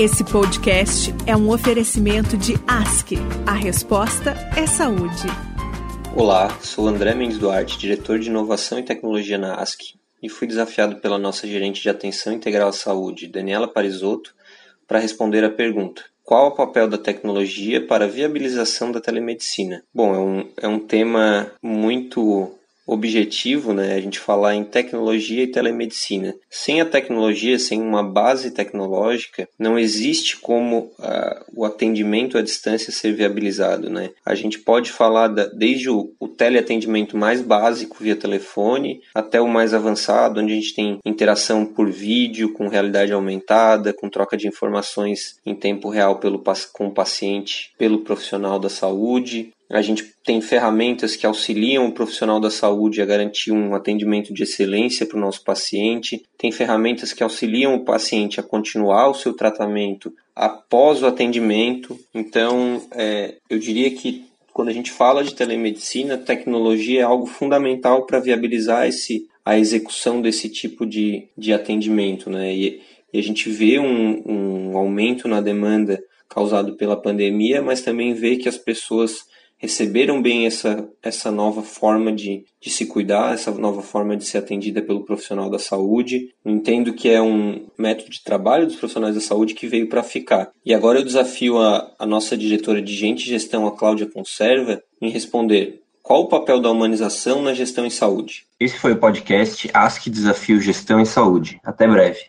Esse podcast é um oferecimento de ASC. A resposta é saúde. Olá, sou André Mendes Duarte, diretor de inovação e tecnologia na ASC, e fui desafiado pela nossa gerente de atenção integral à saúde, Daniela Parisotto, para responder a pergunta: qual o papel da tecnologia para a viabilização da telemedicina? Bom, é um, é um tema muito objetivo, né, a gente falar em tecnologia e telemedicina. Sem a tecnologia, sem uma base tecnológica, não existe como uh, o atendimento à distância ser viabilizado, né? A gente pode falar da, desde o, o teleatendimento mais básico via telefone até o mais avançado, onde a gente tem interação por vídeo, com realidade aumentada, com troca de informações em tempo real pelo, com o paciente, pelo profissional da saúde, a gente tem ferramentas que auxiliam o profissional da saúde a garantir um atendimento de excelência para o nosso paciente. Tem ferramentas que auxiliam o paciente a continuar o seu tratamento após o atendimento. Então, é, eu diria que quando a gente fala de telemedicina, tecnologia é algo fundamental para viabilizar esse, a execução desse tipo de, de atendimento. Né? E, e a gente vê um, um aumento na demanda causado pela pandemia, mas também vê que as pessoas receberam bem essa, essa nova forma de, de se cuidar, essa nova forma de ser atendida pelo profissional da saúde. Entendo que é um método de trabalho dos profissionais da saúde que veio para ficar. E agora eu desafio a, a nossa diretora de gente e gestão, a Cláudia Conserva, em responder qual o papel da humanização na gestão em saúde? Esse foi o podcast Ask Desafio Gestão em Saúde. Até breve.